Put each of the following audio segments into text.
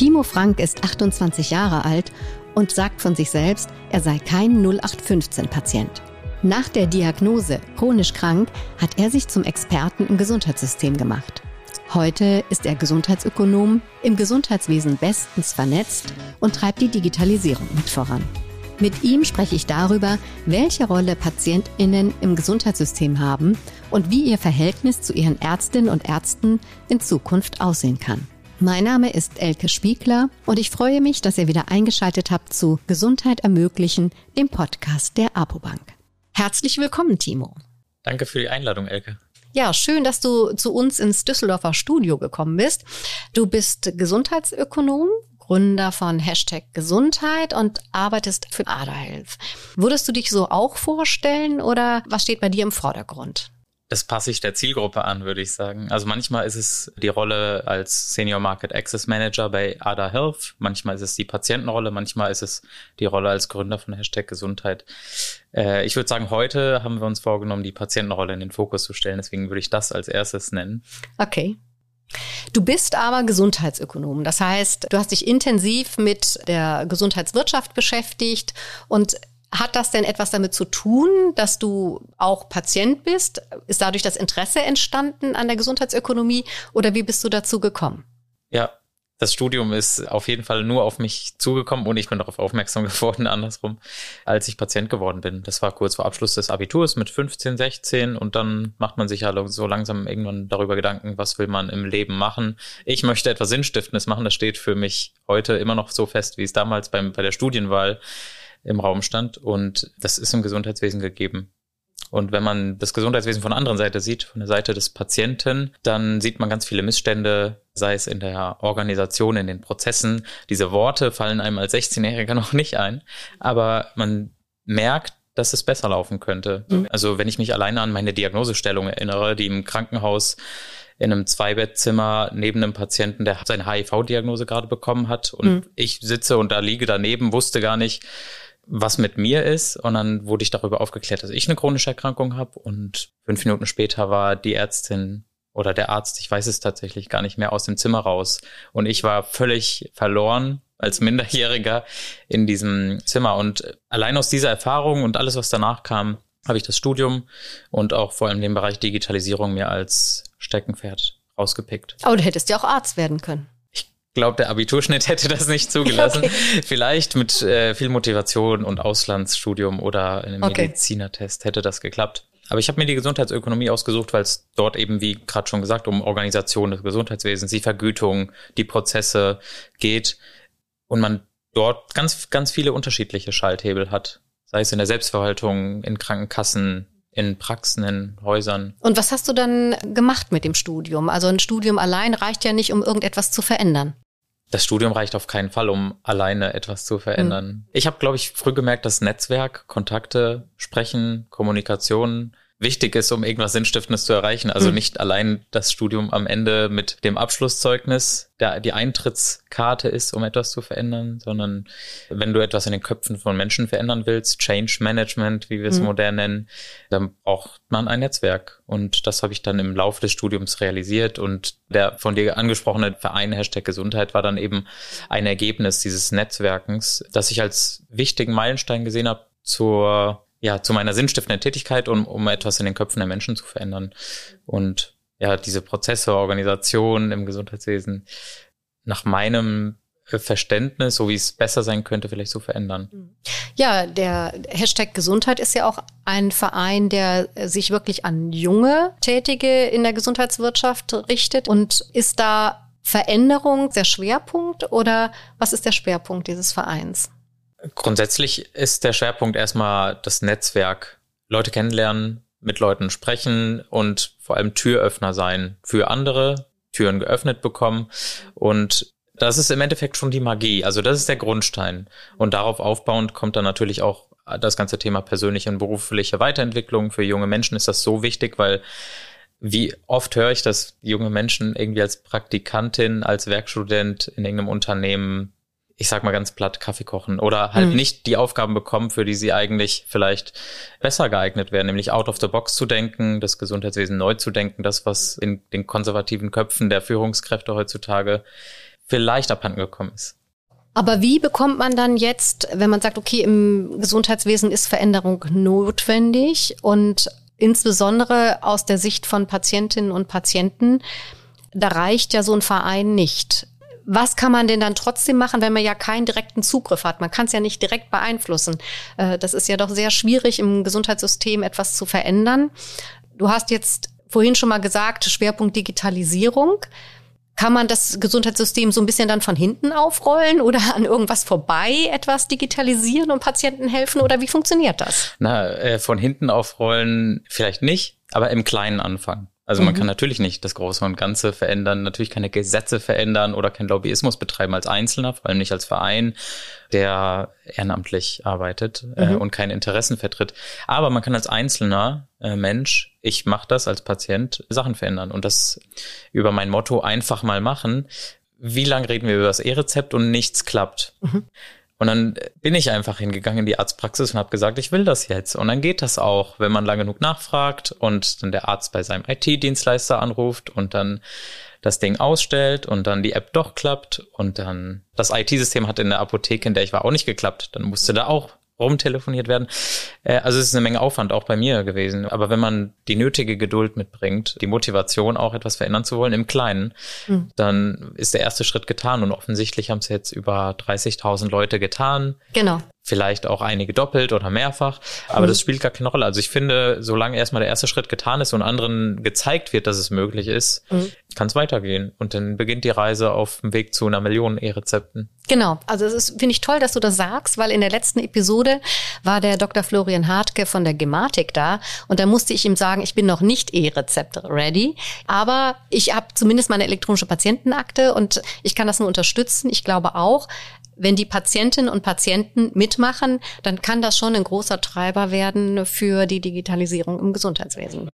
Timo Frank ist 28 Jahre alt und sagt von sich selbst, er sei kein 0815-Patient. Nach der Diagnose chronisch krank hat er sich zum Experten im Gesundheitssystem gemacht. Heute ist er Gesundheitsökonom, im Gesundheitswesen bestens vernetzt und treibt die Digitalisierung mit voran. Mit ihm spreche ich darüber, welche Rolle Patientinnen im Gesundheitssystem haben und wie ihr Verhältnis zu ihren Ärztinnen und Ärzten in Zukunft aussehen kann. Mein Name ist Elke Spiegler und ich freue mich, dass ihr wieder eingeschaltet habt zu Gesundheit ermöglichen, dem Podcast der Apobank. Herzlich willkommen, Timo. Danke für die Einladung, Elke. Ja, schön, dass du zu uns ins Düsseldorfer Studio gekommen bist. Du bist Gesundheitsökonom, Gründer von Hashtag Gesundheit und arbeitest für Ada Health. Würdest du dich so auch vorstellen oder was steht bei dir im Vordergrund? Das passe ich der Zielgruppe an, würde ich sagen. Also manchmal ist es die Rolle als Senior Market Access Manager bei ADA Health, manchmal ist es die Patientenrolle, manchmal ist es die Rolle als Gründer von Hashtag Gesundheit. Äh, ich würde sagen, heute haben wir uns vorgenommen, die Patientenrolle in den Fokus zu stellen. Deswegen würde ich das als erstes nennen. Okay. Du bist aber Gesundheitsökonom. Das heißt, du hast dich intensiv mit der Gesundheitswirtschaft beschäftigt und hat das denn etwas damit zu tun, dass du auch Patient bist? Ist dadurch das Interesse entstanden an der Gesundheitsökonomie oder wie bist du dazu gekommen? Ja, das Studium ist auf jeden Fall nur auf mich zugekommen und ich bin darauf aufmerksam geworden, andersrum, als ich Patient geworden bin. Das war kurz vor Abschluss des Abiturs mit 15, 16 und dann macht man sich ja so langsam irgendwann darüber Gedanken, was will man im Leben machen. Ich möchte etwas Sinnstiftendes machen, das steht für mich heute immer noch so fest, wie es damals beim, bei der Studienwahl im Raum stand. Und das ist im Gesundheitswesen gegeben. Und wenn man das Gesundheitswesen von der anderen Seite sieht, von der Seite des Patienten, dann sieht man ganz viele Missstände, sei es in der Organisation, in den Prozessen. Diese Worte fallen einem als 16-Jähriger noch nicht ein, aber man merkt, dass es besser laufen könnte. Mhm. Also wenn ich mich alleine an meine Diagnosestellung erinnere, die im Krankenhaus in einem Zweibettzimmer neben einem Patienten, der seine HIV-Diagnose gerade bekommen hat und mhm. ich sitze und da liege daneben, wusste gar nicht, was mit mir ist. Und dann wurde ich darüber aufgeklärt, dass ich eine chronische Erkrankung habe. Und fünf Minuten später war die Ärztin oder der Arzt, ich weiß es tatsächlich gar nicht mehr, aus dem Zimmer raus. Und ich war völlig verloren als Minderjähriger in diesem Zimmer. Und allein aus dieser Erfahrung und alles, was danach kam, habe ich das Studium und auch vor allem den Bereich Digitalisierung mir als Steckenpferd rausgepickt. Aber du hättest ja auch Arzt werden können glaube, der Abiturschnitt hätte das nicht zugelassen. Okay. Vielleicht mit äh, viel Motivation und Auslandsstudium oder einem okay. Medizinertest hätte das geklappt. Aber ich habe mir die Gesundheitsökonomie ausgesucht, weil es dort eben, wie gerade schon gesagt, um Organisation des Gesundheitswesens, die Vergütung, die Prozesse geht und man dort ganz, ganz viele unterschiedliche Schalthebel hat. Sei es in der Selbstverwaltung, in Krankenkassen, in Praxen, in Häusern. Und was hast du dann gemacht mit dem Studium? Also ein Studium allein reicht ja nicht, um irgendetwas zu verändern. Das Studium reicht auf keinen Fall, um alleine etwas zu verändern. Mhm. Ich habe, glaube ich, früh gemerkt, dass Netzwerk, Kontakte, Sprechen, Kommunikation wichtig ist, um irgendwas Sinnstiftendes zu erreichen. Also mhm. nicht allein das Studium am Ende mit dem Abschlusszeugnis, der die Eintrittskarte ist, um etwas zu verändern, sondern wenn du etwas in den Köpfen von Menschen verändern willst, Change Management, wie wir es mhm. modern nennen, dann braucht man ein Netzwerk. Und das habe ich dann im Laufe des Studiums realisiert. Und der von dir angesprochene Verein Hashtag Gesundheit war dann eben ein Ergebnis dieses Netzwerkens, das ich als wichtigen Meilenstein gesehen habe zur ja, zu meiner sinnstiftenden Tätigkeit, um, um etwas in den Köpfen der Menschen zu verändern. Und ja, diese Prozesse, Organisation im Gesundheitswesen nach meinem Verständnis, so wie es besser sein könnte, vielleicht zu verändern. Ja, der Hashtag Gesundheit ist ja auch ein Verein, der sich wirklich an junge Tätige in der Gesundheitswirtschaft richtet. Und ist da Veränderung der Schwerpunkt oder was ist der Schwerpunkt dieses Vereins? Grundsätzlich ist der Schwerpunkt erstmal das Netzwerk. Leute kennenlernen, mit Leuten sprechen und vor allem Türöffner sein für andere, Türen geöffnet bekommen. Und das ist im Endeffekt schon die Magie. Also das ist der Grundstein. Und darauf aufbauend kommt dann natürlich auch das ganze Thema persönliche und berufliche Weiterentwicklung. Für junge Menschen ist das so wichtig, weil wie oft höre ich, dass junge Menschen irgendwie als Praktikantin, als Werkstudent in irgendeinem Unternehmen ich sag mal ganz platt, Kaffee kochen oder halt mhm. nicht die Aufgaben bekommen, für die sie eigentlich vielleicht besser geeignet wären, nämlich out of the box zu denken, das Gesundheitswesen neu zu denken, das, was in den konservativen Köpfen der Führungskräfte heutzutage vielleicht abhanden gekommen ist. Aber wie bekommt man dann jetzt, wenn man sagt, okay, im Gesundheitswesen ist Veränderung notwendig und insbesondere aus der Sicht von Patientinnen und Patienten, da reicht ja so ein Verein nicht. Was kann man denn dann trotzdem machen, wenn man ja keinen direkten Zugriff hat? Man kann es ja nicht direkt beeinflussen. Äh, das ist ja doch sehr schwierig, im Gesundheitssystem etwas zu verändern. Du hast jetzt vorhin schon mal gesagt, Schwerpunkt Digitalisierung. Kann man das Gesundheitssystem so ein bisschen dann von hinten aufrollen oder an irgendwas vorbei etwas digitalisieren und Patienten helfen oder wie funktioniert das? Na, äh, von hinten aufrollen vielleicht nicht, aber im Kleinen anfangen. Also man mhm. kann natürlich nicht das Große und Ganze verändern, natürlich keine Gesetze verändern oder kein Lobbyismus betreiben als Einzelner, vor allem nicht als Verein, der ehrenamtlich arbeitet äh, mhm. äh, und keine Interessen vertritt. Aber man kann als einzelner äh, Mensch, ich mache das als Patient, Sachen verändern und das über mein Motto einfach mal machen. Wie lange reden wir über das E-Rezept und nichts klappt? Mhm. Und dann bin ich einfach hingegangen in die Arztpraxis und habe gesagt, ich will das jetzt. Und dann geht das auch, wenn man lange genug nachfragt und dann der Arzt bei seinem IT-Dienstleister anruft und dann das Ding ausstellt und dann die App doch klappt und dann das IT-System hat in der Apotheke, in der ich war, auch nicht geklappt. Dann musste da auch rumtelefoniert werden. Äh, also es ist eine Menge Aufwand auch bei mir gewesen. Aber wenn man die nötige Geduld mitbringt, die Motivation auch etwas verändern zu wollen im Kleinen, mhm. dann ist der erste Schritt getan. Und offensichtlich haben es jetzt über 30.000 Leute getan. Genau vielleicht auch einige doppelt oder mehrfach, aber mhm. das spielt gar keine Rolle. Also ich finde, solange erstmal der erste Schritt getan ist und anderen gezeigt wird, dass es möglich ist, mhm. kann es weitergehen. Und dann beginnt die Reise auf dem Weg zu einer Million E-Rezepten. Genau, also es ist, finde ich toll, dass du das sagst, weil in der letzten Episode war der Dr. Florian Hartke von der Gematik da und da musste ich ihm sagen, ich bin noch nicht E-Rezept ready, aber ich habe zumindest meine elektronische Patientenakte und ich kann das nur unterstützen. Ich glaube auch, wenn die Patientinnen und Patienten mitmachen, dann kann das schon ein großer Treiber werden für die Digitalisierung im Gesundheitswesen.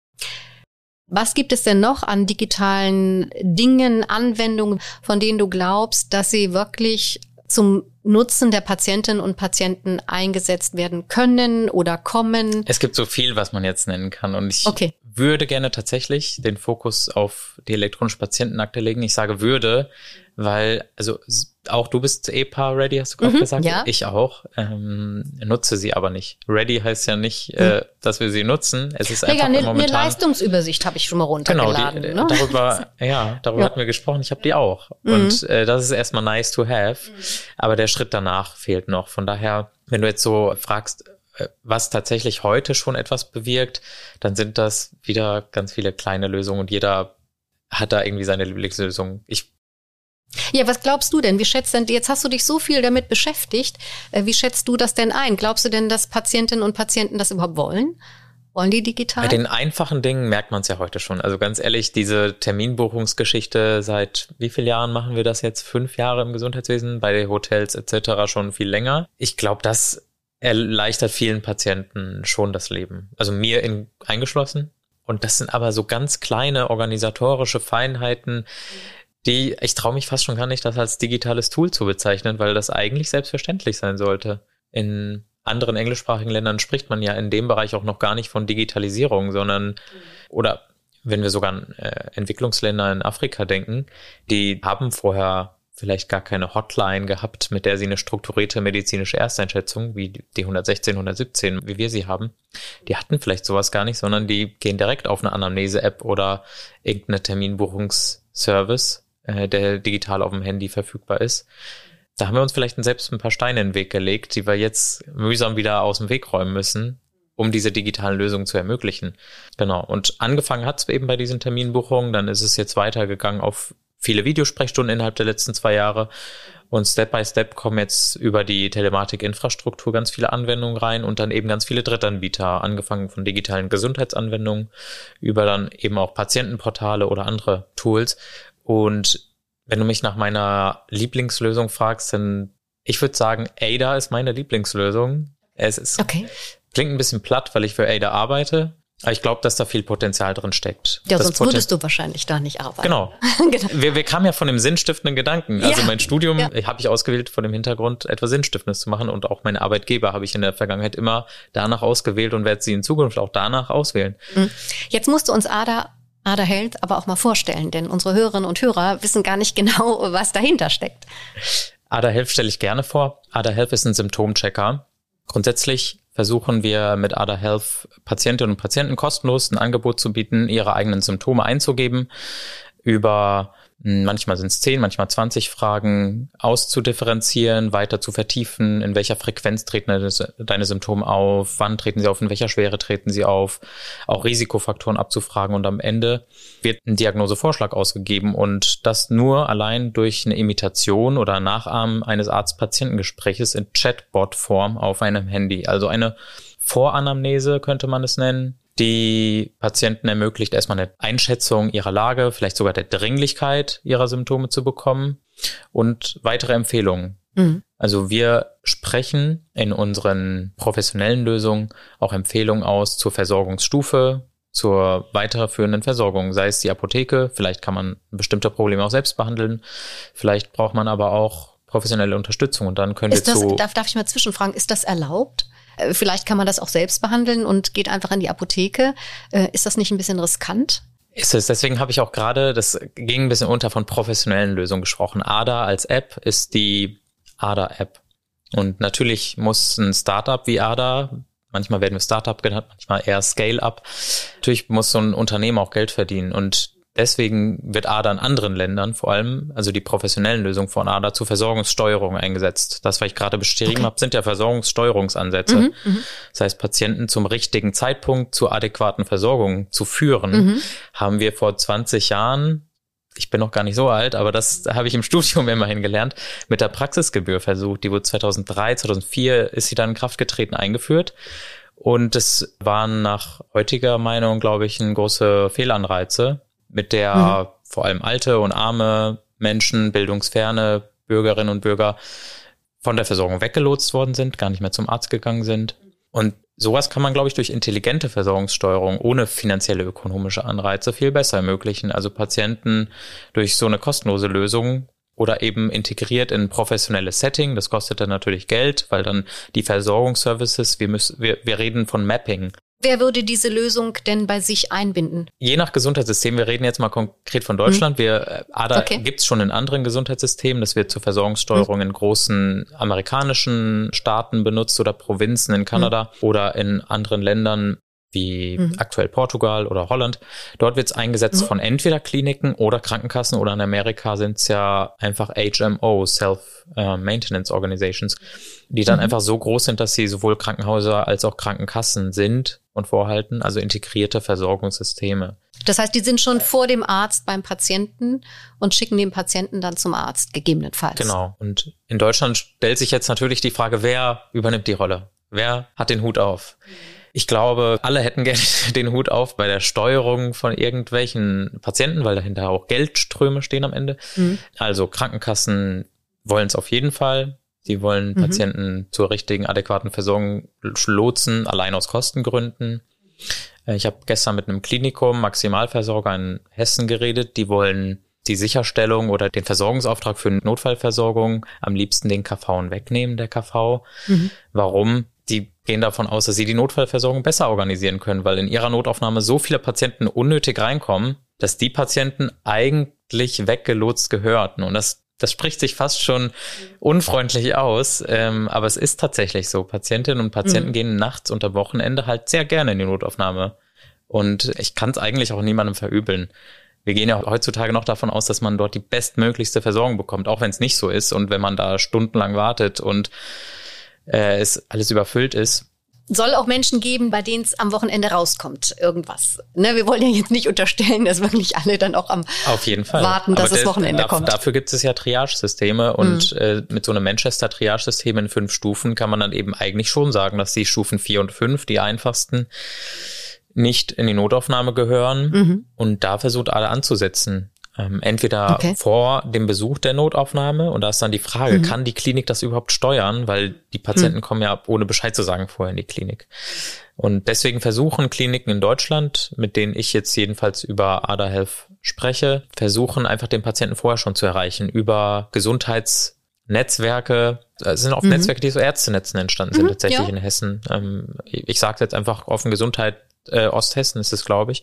Was gibt es denn noch an digitalen Dingen, Anwendungen, von denen du glaubst, dass sie wirklich zum Nutzen der Patientinnen und Patienten eingesetzt werden können oder kommen? Es gibt so viel, was man jetzt nennen kann. Und ich okay. würde gerne tatsächlich den Fokus auf die elektronische Patientenakte legen. Ich sage würde, weil, also auch du bist EPA-ready, hast du gerade mhm, gesagt? Ja. Ich auch. Ähm, nutze sie aber nicht. Ready heißt ja nicht, äh, mhm. dass wir sie nutzen. Es ist Mega, einfach eine, momentan... eine Leistungsübersicht habe ich schon mal runtergeladen. Genau, die, ne? darüber, ja, darüber ja. hatten wir gesprochen. Ich habe die auch. Mhm. Und äh, das ist erstmal nice to have. Mhm. Aber der Schritt danach fehlt noch. Von daher, wenn du jetzt so fragst, äh, was tatsächlich heute schon etwas bewirkt, dann sind das wieder ganz viele kleine Lösungen und jeder hat da irgendwie seine Lieblingslösung. Ich ja, was glaubst du denn? Wie schätzt denn, jetzt hast du dich so viel damit beschäftigt, äh, wie schätzt du das denn ein? Glaubst du denn, dass Patientinnen und Patienten das überhaupt wollen? Wollen die digital? Bei den einfachen Dingen merkt man es ja heute schon. Also ganz ehrlich, diese Terminbuchungsgeschichte, seit wie vielen Jahren machen wir das jetzt? Fünf Jahre im Gesundheitswesen, bei Hotels etc. schon viel länger. Ich glaube, das erleichtert vielen Patienten schon das Leben. Also mir in, eingeschlossen. Und das sind aber so ganz kleine organisatorische Feinheiten, die, ich traue mich fast schon gar nicht, das als digitales Tool zu bezeichnen, weil das eigentlich selbstverständlich sein sollte. In anderen englischsprachigen Ländern spricht man ja in dem Bereich auch noch gar nicht von Digitalisierung, sondern mhm. oder wenn wir sogar an äh, Entwicklungsländer in Afrika denken, die haben vorher vielleicht gar keine Hotline gehabt, mit der sie eine strukturierte medizinische Ersteinschätzung, wie die 116, 117, wie wir sie haben, die hatten vielleicht sowas gar nicht, sondern die gehen direkt auf eine Anamnese-App oder irgendeine Terminbuchungsservice äh, der digital auf dem Handy verfügbar ist. Da haben wir uns vielleicht selbst ein paar Steine in den Weg gelegt, die wir jetzt mühsam wieder aus dem Weg räumen müssen, um diese digitalen Lösungen zu ermöglichen. Genau. Und angefangen hat es eben bei diesen Terminbuchungen, dann ist es jetzt weitergegangen auf viele Videosprechstunden innerhalb der letzten zwei Jahre. Und Step by Step kommen jetzt über die Telematik-Infrastruktur ganz viele Anwendungen rein und dann eben ganz viele Drittanbieter, angefangen von digitalen Gesundheitsanwendungen über dann eben auch Patientenportale oder andere Tools. Und wenn du mich nach meiner Lieblingslösung fragst, dann ich würde sagen, Ada ist meine Lieblingslösung. Es ist, okay. klingt ein bisschen platt, weil ich für Ada arbeite. Aber ich glaube, dass da viel Potenzial drin steckt. Ja, das sonst Poten würdest du wahrscheinlich da nicht arbeiten. Genau. genau. Wir, wir kamen ja von dem sinnstiftenden Gedanken. Also ja. mein Studium ja. habe ich ausgewählt von dem Hintergrund, etwas Sinnstiftendes zu machen. Und auch meine Arbeitgeber habe ich in der Vergangenheit immer danach ausgewählt und werde sie in Zukunft auch danach auswählen. Mhm. Jetzt musst du uns Ada Ada Health aber auch mal vorstellen, denn unsere Hörerinnen und Hörer wissen gar nicht genau, was dahinter steckt. Ada Health stelle ich gerne vor. Ada Health ist ein Symptomchecker. Grundsätzlich versuchen wir mit Ada Health Patientinnen und Patienten kostenlos ein Angebot zu bieten, ihre eigenen Symptome einzugeben, über manchmal sind es 10, manchmal 20 Fragen auszudifferenzieren, weiter zu vertiefen, in welcher Frequenz treten deine Symptome auf, wann treten sie auf, in welcher Schwere treten sie auf, auch Risikofaktoren abzufragen und am Ende wird ein Diagnosevorschlag ausgegeben und das nur allein durch eine Imitation oder Nachahmen eines Arzt-Patientengespräches in Chatbot-Form auf einem Handy. Also eine Voranamnese könnte man es nennen, die Patienten ermöglicht, erstmal eine Einschätzung ihrer Lage, vielleicht sogar der Dringlichkeit ihrer Symptome zu bekommen und weitere Empfehlungen. Mhm. Also wir sprechen in unseren professionellen Lösungen auch Empfehlungen aus zur Versorgungsstufe, zur weiterführenden Versorgung, sei es die Apotheke, vielleicht kann man bestimmte Probleme auch selbst behandeln, vielleicht braucht man aber auch professionelle Unterstützung und dann können ist wir das, zu... Darf, darf ich mal zwischenfragen, ist das erlaubt? Äh, vielleicht kann man das auch selbst behandeln und geht einfach in die Apotheke. Äh, ist das nicht ein bisschen riskant? Ist es. Deswegen habe ich auch gerade, das ging ein bisschen unter von professionellen Lösungen gesprochen. ADA als App ist die ADA-App. Und natürlich muss ein Startup wie ADA, manchmal werden wir Startup genannt, manchmal eher Scale-up, natürlich muss so ein Unternehmen auch Geld verdienen. Und Deswegen wird ADA in anderen Ländern vor allem, also die professionellen Lösungen von ADA, zur Versorgungssteuerung eingesetzt. Das, was ich gerade beschrieben okay. habe, sind ja Versorgungssteuerungsansätze. Mhm, mhm, das heißt, Patienten zum richtigen Zeitpunkt zur adäquaten Versorgung zu führen, mhm. haben wir vor 20 Jahren ich bin noch gar nicht so alt, aber das habe ich im Studium immerhin gelernt, mit der Praxisgebühr versucht. Die wurde 2003, 2004 ist sie dann in Kraft getreten, eingeführt. Und es waren nach heutiger Meinung, glaube ich, ein große Fehlanreize, mit der mhm. vor allem alte und arme Menschen, bildungsferne Bürgerinnen und Bürger von der Versorgung weggelotst worden sind, gar nicht mehr zum Arzt gegangen sind. Und sowas kann man, glaube ich, durch intelligente Versorgungssteuerung ohne finanzielle ökonomische Anreize viel besser ermöglichen. Also Patienten durch so eine kostenlose Lösung oder eben integriert in ein professionelles Setting. Das kostet dann natürlich Geld, weil dann die Versorgungsservices, wir müssen, wir, wir reden von Mapping. Wer würde diese Lösung denn bei sich einbinden? Je nach Gesundheitssystem, wir reden jetzt mal konkret von Deutschland. Hm. Wir, äh, ADA okay. gibt es schon in anderen Gesundheitssystemen. Das wird zur Versorgungssteuerung hm. in großen amerikanischen Staaten benutzt oder Provinzen in Kanada hm. oder in anderen Ländern wie mhm. aktuell Portugal oder Holland. Dort wird es eingesetzt mhm. von entweder Kliniken oder Krankenkassen oder in Amerika sind es ja einfach HMO, Self-Maintenance äh, Organizations, die dann mhm. einfach so groß sind, dass sie sowohl Krankenhäuser als auch Krankenkassen sind und vorhalten, also integrierte Versorgungssysteme. Das heißt, die sind schon vor dem Arzt beim Patienten und schicken den Patienten dann zum Arzt, gegebenenfalls. Genau. Und in Deutschland stellt sich jetzt natürlich die Frage, wer übernimmt die Rolle? Wer hat den Hut auf? Ich glaube, alle hätten gerne den Hut auf bei der Steuerung von irgendwelchen Patienten, weil dahinter auch Geldströme stehen am Ende. Mhm. Also Krankenkassen wollen es auf jeden Fall. Sie wollen mhm. Patienten zur richtigen, adäquaten Versorgung lotsen, allein aus Kostengründen. Äh, ich habe gestern mit einem Klinikum, Maximalversorger in Hessen geredet. Die wollen die Sicherstellung oder den Versorgungsauftrag für Notfallversorgung am liebsten den KV wegnehmen, der KV. Mhm. Warum? Gehen davon aus, dass sie die Notfallversorgung besser organisieren können, weil in ihrer Notaufnahme so viele Patienten unnötig reinkommen, dass die Patienten eigentlich weggelotst gehörten. Und das das spricht sich fast schon unfreundlich aus, ähm, aber es ist tatsächlich so. Patientinnen und Patienten mhm. gehen nachts unter Wochenende halt sehr gerne in die Notaufnahme. Und ich kann es eigentlich auch niemandem verübeln. Wir gehen ja heutzutage noch davon aus, dass man dort die bestmöglichste Versorgung bekommt, auch wenn es nicht so ist und wenn man da stundenlang wartet und äh, es alles überfüllt ist soll auch Menschen geben, bei denen es am Wochenende rauskommt, irgendwas. Ne, wir wollen ja jetzt nicht unterstellen, dass wirklich alle dann auch am Auf jeden Fall. warten, dass Aber das Wochenende da, kommt. Dafür gibt es ja Triage-Systeme und mhm. äh, mit so einem Manchester-Triage-System in fünf Stufen kann man dann eben eigentlich schon sagen, dass die Stufen vier und fünf, die einfachsten, nicht in die Notaufnahme gehören mhm. und da versucht alle anzusetzen. Ähm, entweder okay. vor dem Besuch der Notaufnahme und da ist dann die Frage, mhm. kann die Klinik das überhaupt steuern? Weil die Patienten mhm. kommen ja ohne Bescheid zu sagen vorher in die Klinik. Und deswegen versuchen Kliniken in Deutschland, mit denen ich jetzt jedenfalls über Ada Health spreche, versuchen einfach den Patienten vorher schon zu erreichen über Gesundheitsnetzwerke. Es sind oft mhm. Netzwerke, die so Ärztenetzen entstanden sind, mhm, tatsächlich ja. in Hessen. Ähm, ich sage jetzt einfach offen Gesundheit, äh, Osthessen ist es, glaube ich.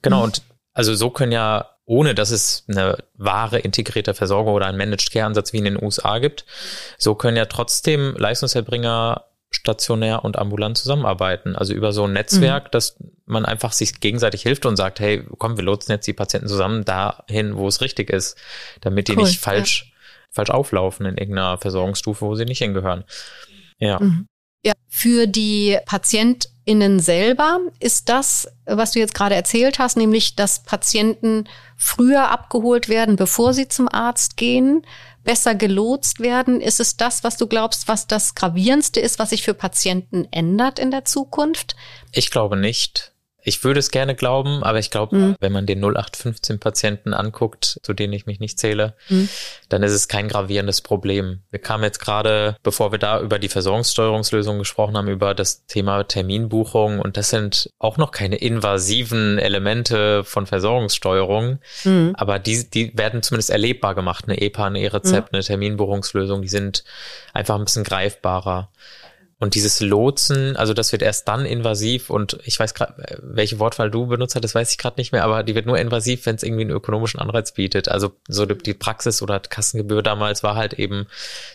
Genau, mhm. und Also so können ja, ohne dass es eine wahre integrierte Versorgung oder einen Managed Care Ansatz wie in den USA gibt, so können ja trotzdem Leistungserbringer stationär und ambulant zusammenarbeiten. Also über so ein Netzwerk, mhm. dass man einfach sich gegenseitig hilft und sagt, hey, komm, wir lotsen jetzt die Patienten zusammen dahin, wo es richtig ist, damit die cool, nicht falsch, ja. falsch auflaufen in irgendeiner Versorgungsstufe, wo sie nicht hingehören. Ja. Mhm. Ja, für die PatientInnen selber ist das, was du jetzt gerade erzählt hast, nämlich, dass Patienten früher abgeholt werden, bevor sie zum Arzt gehen, besser gelotst werden. Ist es das, was du glaubst, was das gravierendste ist, was sich für Patienten ändert in der Zukunft? Ich glaube nicht. Ich würde es gerne glauben, aber ich glaube, mhm. wenn man den 0815-Patienten anguckt, zu denen ich mich nicht zähle, mhm. dann ist es kein gravierendes Problem. Wir kamen jetzt gerade, bevor wir da über die Versorgungssteuerungslösung gesprochen haben, über das Thema Terminbuchung und das sind auch noch keine invasiven Elemente von Versorgungssteuerung, mhm. aber die, die werden zumindest erlebbar gemacht. Eine EPA, eine E-Rezept, eine Terminbuchungslösung, die sind einfach ein bisschen greifbarer. Und dieses Lotsen, also das wird erst dann invasiv und ich weiß gerade, welche Wortwahl du benutzt hast, das weiß ich gerade nicht mehr, aber die wird nur invasiv, wenn es irgendwie einen ökonomischen Anreiz bietet. Also so die Praxis oder Kassengebühr damals war halt eben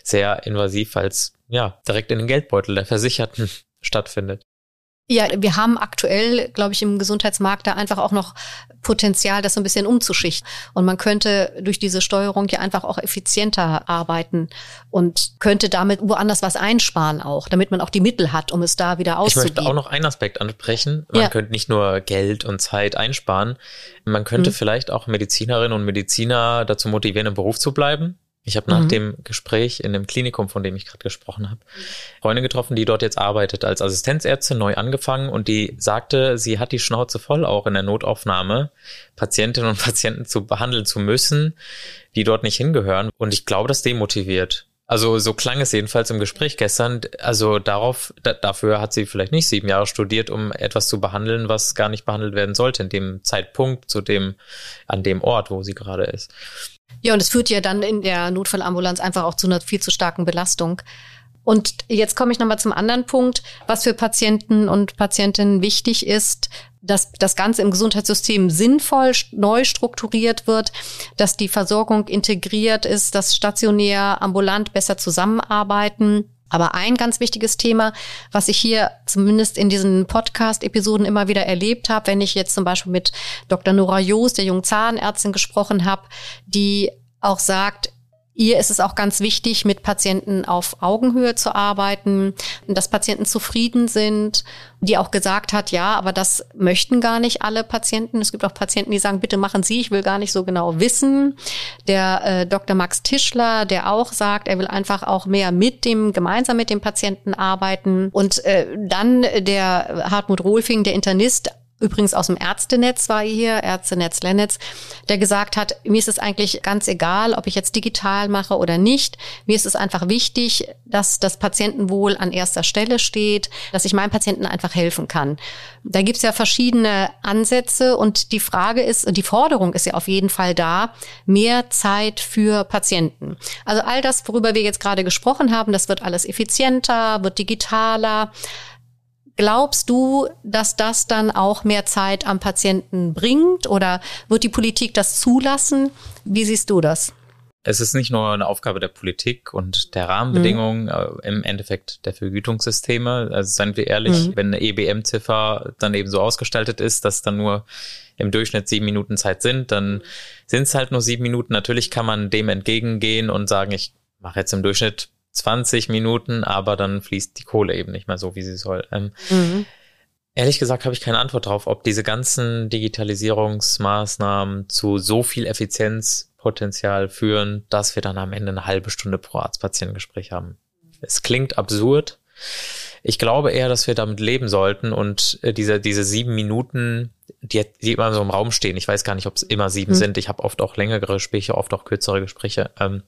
sehr invasiv, weil es ja direkt in den Geldbeutel der Versicherten stattfindet. Ja, wir haben aktuell, glaube ich, im Gesundheitsmarkt da einfach auch noch Potenzial, das so ein bisschen umzuschichten. Und man könnte durch diese Steuerung ja einfach auch effizienter arbeiten und könnte damit woanders was einsparen auch, damit man auch die Mittel hat, um es da wieder auszugeben. Ich möchte auch noch einen Aspekt ansprechen. Man ja. könnte nicht nur Geld und Zeit einsparen. Man könnte hm. vielleicht auch Medizinerinnen und Mediziner dazu motivieren, im Beruf zu bleiben ich habe nach mhm. dem Gespräch in dem Klinikum, von dem ich gerade gesprochen habe, Freundin getroffen, die dort jetzt arbeitet als Assistenzärztin, neu angefangen und die sagte, sie hat die Schnauze voll, auch in der Notaufnahme Patientinnen und Patienten zu behandeln zu müssen, die dort nicht hingehören. Und ich glaube, das demotiviert. Also so klang es jedenfalls im Gespräch gestern. Also darauf, da, dafür hat sie vielleicht nicht sieben Jahre studiert, um etwas zu behandeln, was gar nicht behandelt werden sollte in dem Zeitpunkt, zu dem, an dem Ort, wo sie gerade ist. Ja, und es führt ja dann in der Notfallambulanz einfach auch zu einer viel zu starken Belastung. Und jetzt komme ich nochmal zum anderen Punkt, was für Patienten und Patientinnen wichtig ist, dass das Ganze im Gesundheitssystem sinnvoll neu strukturiert wird, dass die Versorgung integriert ist, dass stationär, ambulant besser zusammenarbeiten. Aber ein ganz wichtiges Thema, was ich hier zumindest in diesen Podcast-Episoden immer wieder erlebt habe, wenn ich jetzt zum Beispiel mit Dr. Nora Joos, der jungen Zahnärztin, gesprochen habe, die auch sagt, Ihr ist es auch ganz wichtig, mit Patienten auf Augenhöhe zu arbeiten, dass Patienten zufrieden sind, die auch gesagt hat, ja, aber das möchten gar nicht alle Patienten. Es gibt auch Patienten, die sagen, bitte machen Sie, ich will gar nicht so genau wissen. Der äh, Dr. Max Tischler, der auch sagt, er will einfach auch mehr mit dem, gemeinsam mit dem Patienten arbeiten. Und äh, dann der Hartmut Rohlfing, der Internist, übrigens aus dem Ärztenetz war hier, Ärztenetz Lennetz, der gesagt hat, mir ist es eigentlich ganz egal, ob ich jetzt digital mache oder nicht. Mir ist es einfach wichtig, dass das Patientenwohl an erster Stelle steht, dass ich meinem Patienten einfach helfen kann. Da gibt's ja verschiedene Ansätze und die Frage ist, die Forderung ist ja auf jeden Fall da, mehr Zeit für Patienten. Also all das, worüber wir jetzt gerade gesprochen haben, das wird alles effizienter, wird digitaler. Glaubst du, dass das dann auch mehr Zeit am Patienten bringt oder wird die Politik das zulassen? Wie siehst du das? Es ist nicht nur eine Aufgabe der Politik und der Rahmenbedingungen, mhm. im Endeffekt der Vergütungssysteme. Also seien wir ehrlich, mhm. wenn eine EBM-Ziffer dann eben so ausgestaltet ist, dass dann nur im Durchschnitt sieben Minuten Zeit sind, dann sind es halt nur sieben Minuten. Natürlich kann man dem entgegengehen und sagen, ich mache jetzt im Durchschnitt 20 Minuten, aber dann fließt die Kohle eben nicht mehr so, wie sie soll. Ähm, mhm. Ehrlich gesagt habe ich keine Antwort drauf, ob diese ganzen Digitalisierungsmaßnahmen zu so viel Effizienzpotenzial führen, dass wir dann am Ende eine halbe Stunde pro Arzt-Patientengespräch haben. Es klingt absurd. Ich glaube eher, dass wir damit leben sollten und äh, diese, diese sieben Minuten, die, die immer so im Raum stehen, ich weiß gar nicht, ob es immer sieben mhm. sind. Ich habe oft auch längere Gespräche, oft auch kürzere Gespräche. Ähm,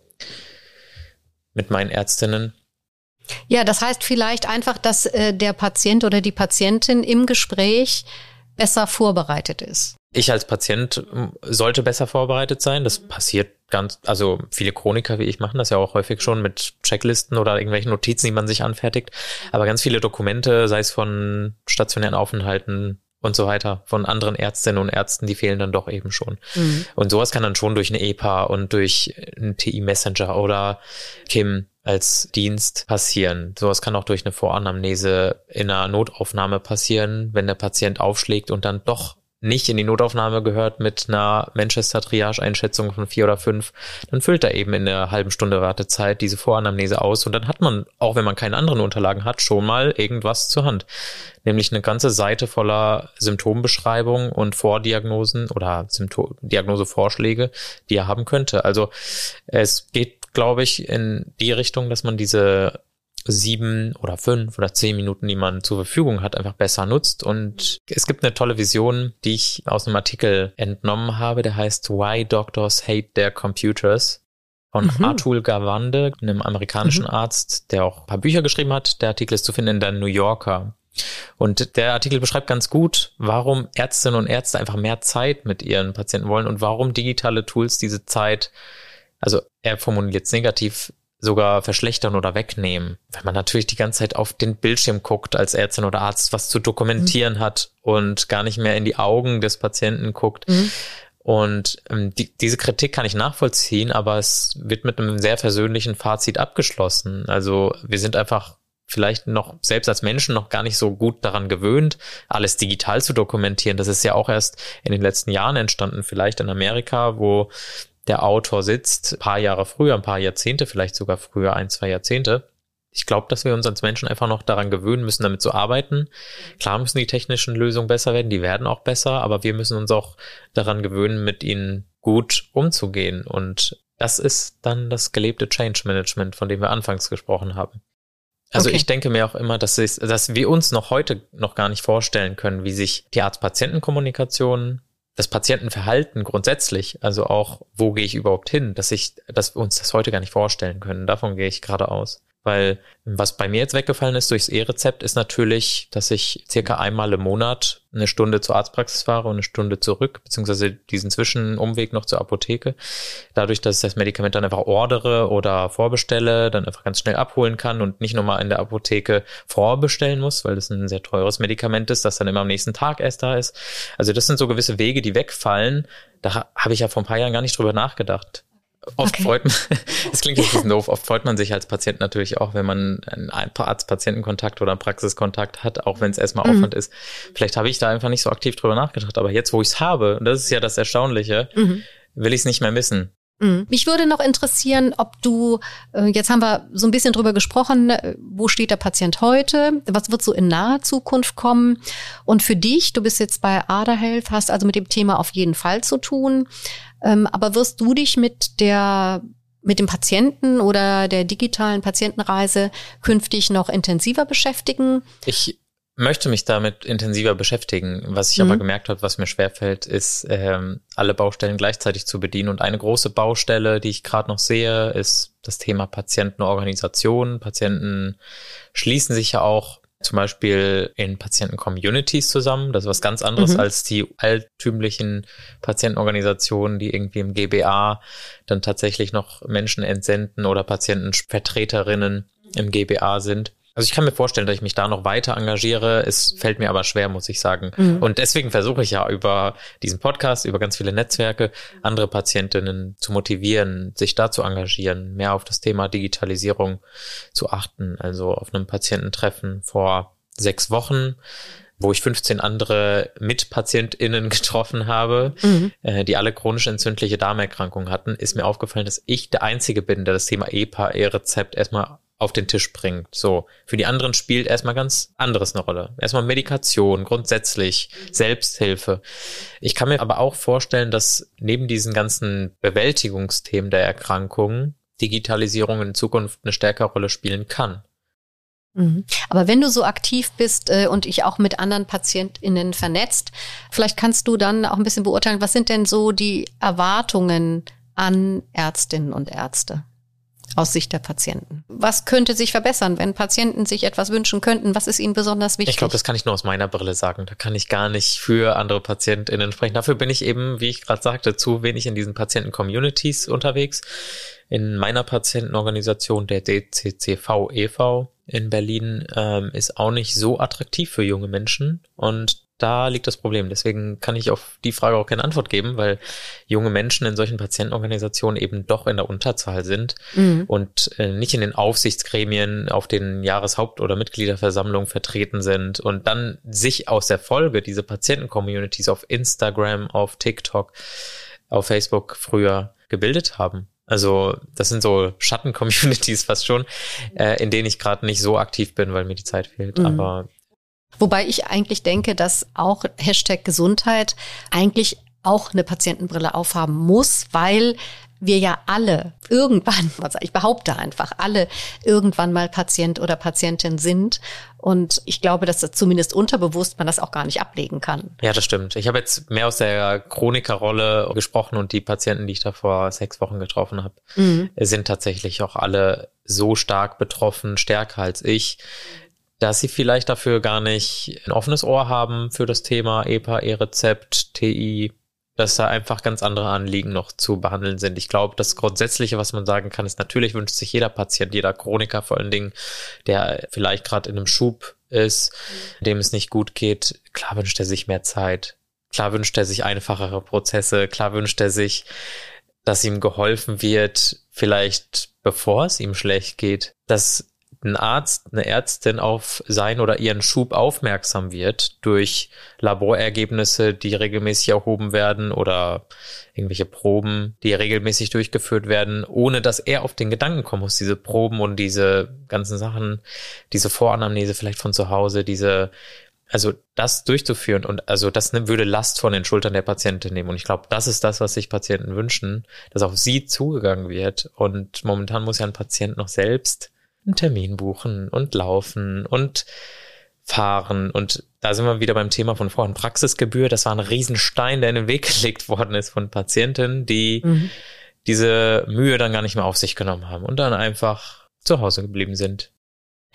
mit meinen Ärztinnen. Ja, das heißt vielleicht einfach, dass äh, der Patient oder die Patientin im Gespräch besser vorbereitet ist. Ich als Patient sollte besser vorbereitet sein. Das passiert ganz, also viele Chroniker wie ich machen das ja auch häufig schon mit Checklisten oder irgendwelchen Notizen, die man sich anfertigt. Aber ganz viele Dokumente, sei es von stationären Aufenthalten und so weiter von anderen Ärztinnen und Ärzten, die fehlen dann doch eben schon. Mhm. Und sowas kann dann schon durch eine EPA und durch einen TI Messenger oder Kim als Dienst passieren. Sowas kann auch durch eine Voranamnese in einer Notaufnahme passieren, wenn der Patient aufschlägt und dann doch nicht in die Notaufnahme gehört mit einer Manchester Triage Einschätzung von vier oder fünf, dann füllt er eben in der halben Stunde Wartezeit diese Voranamnese aus und dann hat man, auch wenn man keine anderen Unterlagen hat, schon mal irgendwas zur Hand. Nämlich eine ganze Seite voller Symptombeschreibungen und Vordiagnosen oder Diagnosevorschläge, die er haben könnte. Also es geht, glaube ich, in die Richtung, dass man diese sieben oder fünf oder zehn Minuten, die man zur Verfügung hat, einfach besser nutzt. Und es gibt eine tolle Vision, die ich aus einem Artikel entnommen habe, der heißt Why Doctors Hate Their Computers von mhm. Atul Gawande, einem amerikanischen mhm. Arzt, der auch ein paar Bücher geschrieben hat. Der Artikel ist zu finden in der New Yorker. Und der Artikel beschreibt ganz gut, warum Ärztinnen und Ärzte einfach mehr Zeit mit ihren Patienten wollen und warum digitale Tools diese Zeit, also er formuliert es negativ, sogar verschlechtern oder wegnehmen. Wenn man natürlich die ganze Zeit auf den Bildschirm guckt als Ärztin oder Arzt, was zu dokumentieren mhm. hat und gar nicht mehr in die Augen des Patienten guckt. Mhm. Und ähm, die, diese Kritik kann ich nachvollziehen, aber es wird mit einem sehr persönlichen Fazit abgeschlossen. Also wir sind einfach vielleicht noch selbst als Menschen noch gar nicht so gut daran gewöhnt, alles digital zu dokumentieren. Das ist ja auch erst in den letzten Jahren entstanden, vielleicht in Amerika, wo der Autor sitzt, ein paar Jahre früher, ein paar Jahrzehnte, vielleicht sogar früher, ein, zwei Jahrzehnte. Ich glaube, dass wir uns als Menschen einfach noch daran gewöhnen müssen, damit zu arbeiten. Klar müssen die technischen Lösungen besser werden, die werden auch besser, aber wir müssen uns auch daran gewöhnen, mit ihnen gut umzugehen. Und das ist dann das gelebte Change Management, von dem wir anfangs gesprochen haben. Also okay. ich denke mir auch immer, dass, dass wir uns noch heute noch gar nicht vorstellen können, wie sich die Arzt-Patienten-Kommunikation das Patientenverhalten grundsätzlich, also auch, wo gehe ich überhaupt hin, dass ich, dass wir uns das heute gar nicht vorstellen können. Davon gehe ich gerade aus. Weil was bei mir jetzt weggefallen ist durchs E-Rezept ist natürlich, dass ich circa einmal im Monat eine Stunde zur Arztpraxis fahre und eine Stunde zurück, beziehungsweise diesen Zwischenumweg noch zur Apotheke. Dadurch, dass ich das Medikament dann einfach ordere oder vorbestelle, dann einfach ganz schnell abholen kann und nicht nochmal in der Apotheke vorbestellen muss, weil das ein sehr teures Medikament ist, das dann immer am nächsten Tag erst da ist. Also das sind so gewisse Wege, die wegfallen. Da habe ich ja vor ein paar Jahren gar nicht drüber nachgedacht. Oft okay. freut man, es klingt ein bisschen doof, oft freut man sich als Patient natürlich auch, wenn man einen Arzt-Patienten-Kontakt oder einen Praxiskontakt hat, auch wenn es erstmal mhm. Aufwand ist. Vielleicht habe ich da einfach nicht so aktiv drüber nachgedacht, aber jetzt, wo ich es habe, und das ist ja das Erstaunliche, mhm. will ich es nicht mehr missen. Mhm. Mich würde noch interessieren, ob du, äh, jetzt haben wir so ein bisschen drüber gesprochen, äh, wo steht der Patient heute, was wird so in naher Zukunft kommen und für dich, du bist jetzt bei Ada Health, hast also mit dem Thema auf jeden Fall zu tun. Ähm, aber wirst du dich mit der mit dem Patienten oder der digitalen Patientenreise künftig noch intensiver beschäftigen? Ich möchte mich damit intensiver beschäftigen. Was ich mhm. aber gemerkt habe, was mir schwerfällt, ist, ähm, alle Baustellen gleichzeitig zu bedienen. Und eine große Baustelle, die ich gerade noch sehe, ist das Thema Patientenorganisation. Patienten schließen sich ja auch zum Beispiel in Patienten-Communities zusammen. Das ist was ganz anderes mhm. als die altümlichen Patientenorganisationen, die irgendwie im GBA dann tatsächlich noch Menschen entsenden oder Patientenvertreterinnen im GBA sind. Also ich kann mir vorstellen, dass ich mich da noch weiter engagiere. Es fällt mir aber schwer, muss ich sagen. Mhm. Und deswegen versuche ich ja über diesen Podcast, über ganz viele Netzwerke, andere Patientinnen zu motivieren, sich da zu engagieren, mehr auf das Thema Digitalisierung zu achten. Also auf einem Patiententreffen vor sechs Wochen wo ich 15 andere MitpatientInnen getroffen habe, mhm. äh, die alle chronisch entzündliche Darmerkrankungen hatten, ist mir aufgefallen, dass ich der Einzige bin, der das Thema EPA, E-Rezept erstmal auf den Tisch bringt. So, für die anderen spielt erstmal ganz anderes eine Rolle. Erstmal Medikation, grundsätzlich, Selbsthilfe. Ich kann mir aber auch vorstellen, dass neben diesen ganzen Bewältigungsthemen der Erkrankungen Digitalisierung in Zukunft eine stärkere Rolle spielen kann. Mhm. Aber wenn du so aktiv bist äh, und ich auch mit anderen PatientInnen vernetzt, vielleicht kannst du dann auch ein bisschen beurteilen, was sind denn so die Erwartungen an Ärztinnen und Ärzte? Aus Sicht der Patienten. Was könnte sich verbessern, wenn Patienten sich etwas wünschen könnten? Was ist ihnen besonders wichtig? Ich glaube, das kann ich nur aus meiner Brille sagen. Da kann ich gar nicht für andere PatientInnen sprechen. Dafür bin ich eben, wie ich gerade sagte, zu wenig in diesen Patienten-Communities unterwegs. In meiner Patientenorganisation, der DCCV e.V., in Berlin ähm, ist auch nicht so attraktiv für junge Menschen. Und da liegt das Problem. Deswegen kann ich auf die Frage auch keine Antwort geben, weil junge Menschen in solchen Patientenorganisationen eben doch in der Unterzahl sind mhm. und äh, nicht in den Aufsichtsgremien auf den Jahreshaupt- oder Mitgliederversammlungen vertreten sind und dann sich aus der Folge diese Patienten-Communities auf Instagram, auf TikTok, auf Facebook früher gebildet haben. Also das sind so Schatten-Communities fast schon, äh, in denen ich gerade nicht so aktiv bin, weil mir die Zeit fehlt. Mhm. Aber Wobei ich eigentlich denke, dass auch Hashtag Gesundheit eigentlich auch eine Patientenbrille aufhaben muss, weil wir ja alle irgendwann, ich behaupte einfach, alle irgendwann mal Patient oder Patientin sind. Und ich glaube, dass das zumindest unterbewusst man das auch gar nicht ablegen kann. Ja, das stimmt. Ich habe jetzt mehr aus der Chronikerrolle gesprochen und die Patienten, die ich da vor sechs Wochen getroffen habe, mhm. sind tatsächlich auch alle so stark betroffen, stärker als ich, dass sie vielleicht dafür gar nicht ein offenes Ohr haben für das Thema EPA, E-Rezept, TI, dass da einfach ganz andere Anliegen noch zu behandeln sind. Ich glaube, das Grundsätzliche, was man sagen kann, ist natürlich wünscht sich jeder Patient, jeder Chroniker vor allen Dingen, der vielleicht gerade in einem Schub ist, dem es nicht gut geht, klar wünscht er sich mehr Zeit. Klar wünscht er sich einfachere Prozesse. Klar wünscht er sich, dass ihm geholfen wird, vielleicht bevor es ihm schlecht geht, dass ein Arzt, eine Ärztin auf sein oder ihren Schub aufmerksam wird durch Laborergebnisse, die regelmäßig erhoben werden oder irgendwelche Proben, die regelmäßig durchgeführt werden, ohne dass er auf den Gedanken kommen muss, diese Proben und diese ganzen Sachen, diese Voranamnese vielleicht von zu Hause, diese also das durchzuführen und also das würde Last von den Schultern der Patientin nehmen. Und ich glaube, das ist das, was sich Patienten wünschen, dass auf sie zugegangen wird. Und momentan muss ja ein Patient noch selbst einen Termin buchen und laufen und fahren. Und da sind wir wieder beim Thema von vorhin. Praxisgebühr, das war ein Riesenstein, der in den Weg gelegt worden ist von Patienten, die mhm. diese Mühe dann gar nicht mehr auf sich genommen haben und dann einfach zu Hause geblieben sind.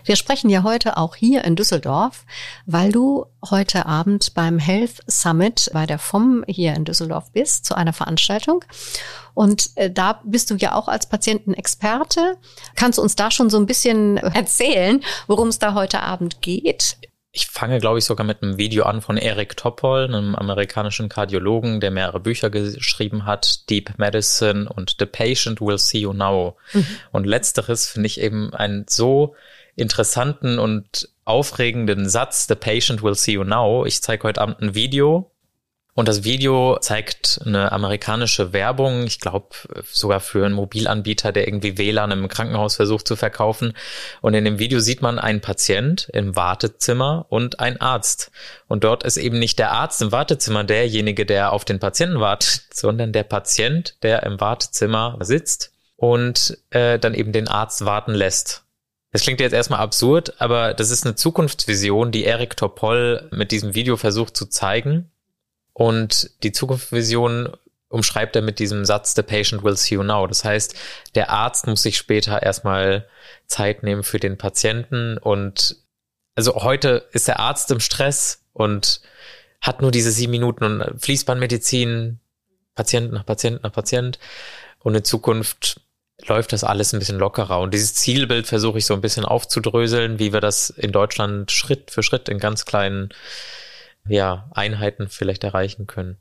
Wir sprechen ja heute auch hier in Düsseldorf, weil du heute Abend beim Health Summit bei der FOM hier in Düsseldorf bist, zu einer Veranstaltung. Und äh, da bist du ja auch als Patientenexperte. Kannst du uns da schon so ein bisschen erzählen, worum es da heute Abend geht? Ich fange, glaube ich, sogar mit einem Video an von Eric Topol, einem amerikanischen Kardiologen, der mehrere Bücher geschrieben hat, Deep Medicine und The Patient Will See You Now. Mhm. Und letzteres finde ich eben ein so interessanten und aufregenden Satz, The Patient Will See You Now. Ich zeige heute Abend ein Video und das Video zeigt eine amerikanische Werbung, ich glaube sogar für einen Mobilanbieter, der irgendwie WLAN im Krankenhaus versucht zu verkaufen. Und in dem Video sieht man einen Patient im Wartezimmer und einen Arzt. Und dort ist eben nicht der Arzt im Wartezimmer derjenige, der auf den Patienten wartet, sondern der Patient, der im Wartezimmer sitzt und äh, dann eben den Arzt warten lässt. Das klingt jetzt erstmal absurd, aber das ist eine Zukunftsvision, die Eric Topol mit diesem Video versucht zu zeigen. Und die Zukunftsvision umschreibt er mit diesem Satz, the patient will see you now. Das heißt, der Arzt muss sich später erstmal Zeit nehmen für den Patienten und also heute ist der Arzt im Stress und hat nur diese sieben Minuten und Fließbandmedizin, Patient nach Patient nach Patient und in Zukunft läuft das alles ein bisschen lockerer. Und dieses Zielbild versuche ich so ein bisschen aufzudröseln, wie wir das in Deutschland Schritt für Schritt in ganz kleinen ja, Einheiten vielleicht erreichen können.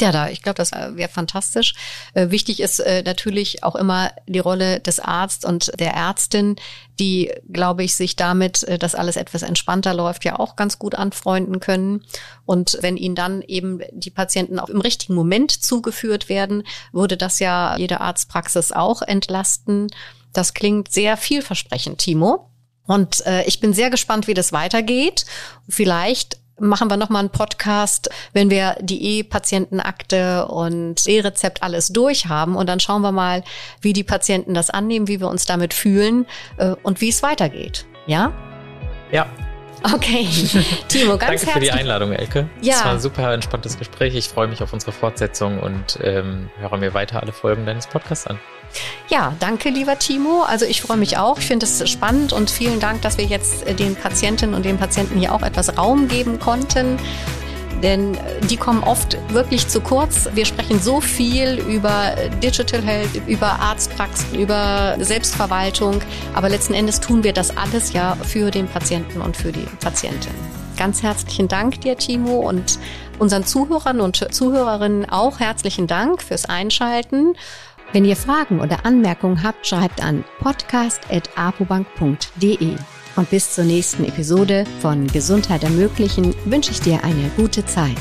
Ja, da, ich glaube, das wäre fantastisch. Äh, wichtig ist äh, natürlich auch immer die Rolle des Arztes und der Ärztin, die, glaube ich, sich damit, äh, dass alles etwas entspannter läuft, ja auch ganz gut anfreunden können. Und wenn ihnen dann eben die Patienten auch im richtigen Moment zugeführt werden, würde das ja jede Arztpraxis auch entlasten. Das klingt sehr vielversprechend, Timo. Und äh, ich bin sehr gespannt, wie das weitergeht. Vielleicht machen wir nochmal einen Podcast, wenn wir die E-Patientenakte und E-Rezept alles durch haben und dann schauen wir mal, wie die Patienten das annehmen, wie wir uns damit fühlen äh, und wie es weitergeht. Ja? Ja. Okay. Timo, ganz Danke für die Einladung, Elke. Ja. Es war ein super entspanntes Gespräch. Ich freue mich auf unsere Fortsetzung und ähm, höre mir weiter alle Folgen deines Podcasts an. Ja, danke, lieber Timo. Also ich freue mich auch. Ich finde es spannend und vielen Dank, dass wir jetzt äh, den Patientinnen und den Patienten hier auch etwas Raum geben konnten denn äh, die kommen oft wirklich zu kurz. Wir sprechen so viel über Digital Health, über Arztpraxen, über Selbstverwaltung, aber letzten Endes tun wir das alles ja für den Patienten und für die Patientin. Ganz ganz herzlichen Dank dir, Timo, und unseren Zuhörern und Zuhörerinnen auch herzlichen Dank fürs Einschalten. Wenn ihr Fragen oder Anmerkungen habt, schreibt an podcast.apobank.de. Und bis zur nächsten Episode von Gesundheit ermöglichen wünsche ich dir eine gute Zeit.